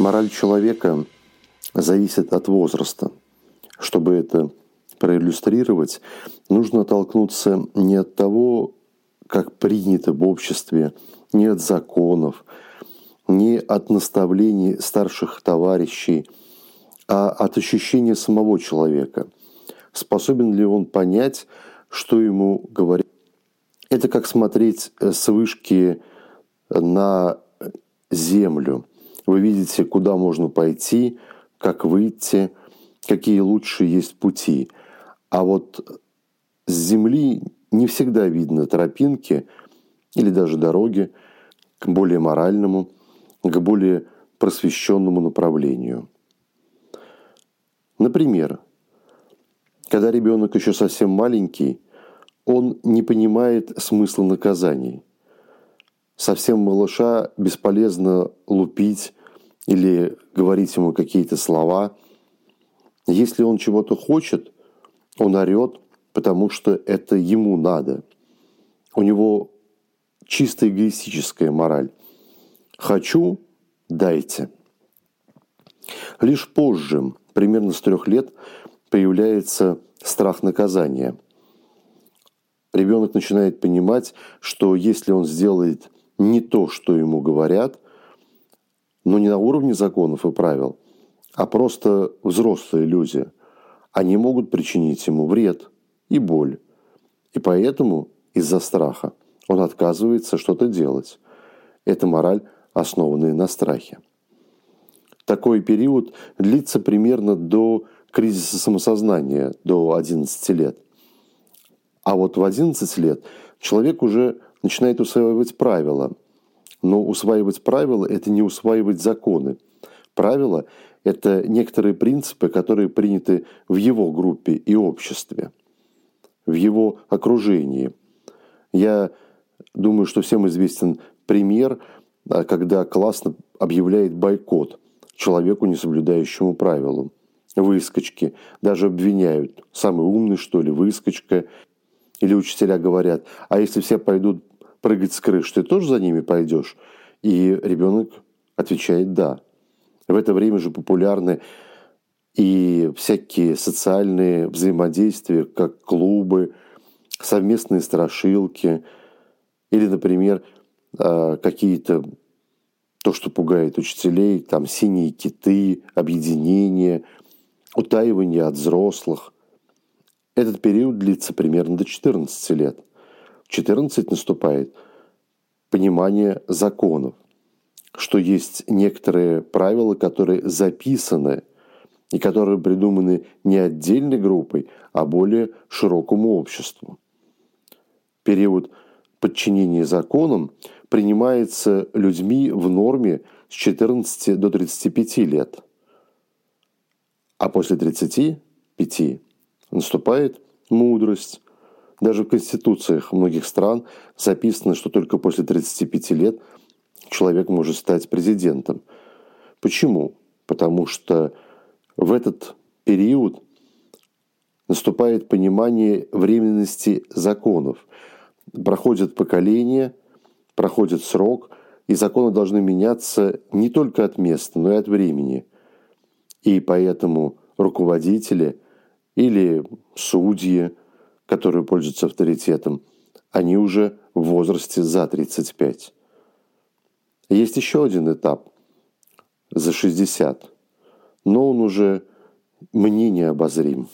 Мораль человека зависит от возраста. Чтобы это проиллюстрировать, нужно оттолкнуться не от того, как принято в обществе, не от законов, не от наставлений старших товарищей, а от ощущения самого человека. Способен ли он понять, что ему говорят? Это как смотреть с вышки на землю. Вы видите, куда можно пойти, как выйти, какие лучшие есть пути. А вот с земли не всегда видно тропинки или даже дороги к более моральному, к более просвещенному направлению. Например, когда ребенок еще совсем маленький, он не понимает смысла наказаний. Совсем малыша бесполезно лупить или говорить ему какие-то слова. Если он чего-то хочет, он орет, потому что это ему надо. У него чисто эгоистическая мораль. Хочу – дайте. Лишь позже, примерно с трех лет, появляется страх наказания. Ребенок начинает понимать, что если он сделает не то, что ему говорят, но не на уровне законов и правил, а просто взрослые люди, они могут причинить ему вред и боль. И поэтому из-за страха он отказывается что-то делать. Это мораль, основанная на страхе. Такой период длится примерно до кризиса самосознания, до 11 лет. А вот в 11 лет человек уже начинает усваивать правила. Но усваивать правила – это не усваивать законы. Правила – это некоторые принципы, которые приняты в его группе и обществе, в его окружении. Я думаю, что всем известен пример, а, когда классно объявляет бойкот человеку, не соблюдающему правилам. Выскочки. Даже обвиняют. Самый умный, что ли, выскочка. Или учителя говорят, а если все пойдут прыгать с крыш, ты тоже за ними пойдешь? И ребенок отвечает «да». В это время же популярны и всякие социальные взаимодействия, как клубы, совместные страшилки, или, например, а, какие-то то, что пугает учителей, там синие киты, объединение, утаивание от взрослых. Этот период длится примерно до 14 лет. В 14 наступает понимание законов, что есть некоторые правила, которые записаны и которые придуманы не отдельной группой, а более широкому обществу. Период подчинения законам принимается людьми в норме с 14 до 35 лет. А после 35 наступает мудрость. Даже в конституциях многих стран записано, что только после 35 лет человек может стать президентом. Почему? Потому что в этот период наступает понимание временности законов. Проходят поколения, проходит срок, и законы должны меняться не только от места, но и от времени. И поэтому руководители или судьи, которые пользуются авторитетом, они уже в возрасте за 35. Есть еще один этап за 60, но он уже мне не обозрим.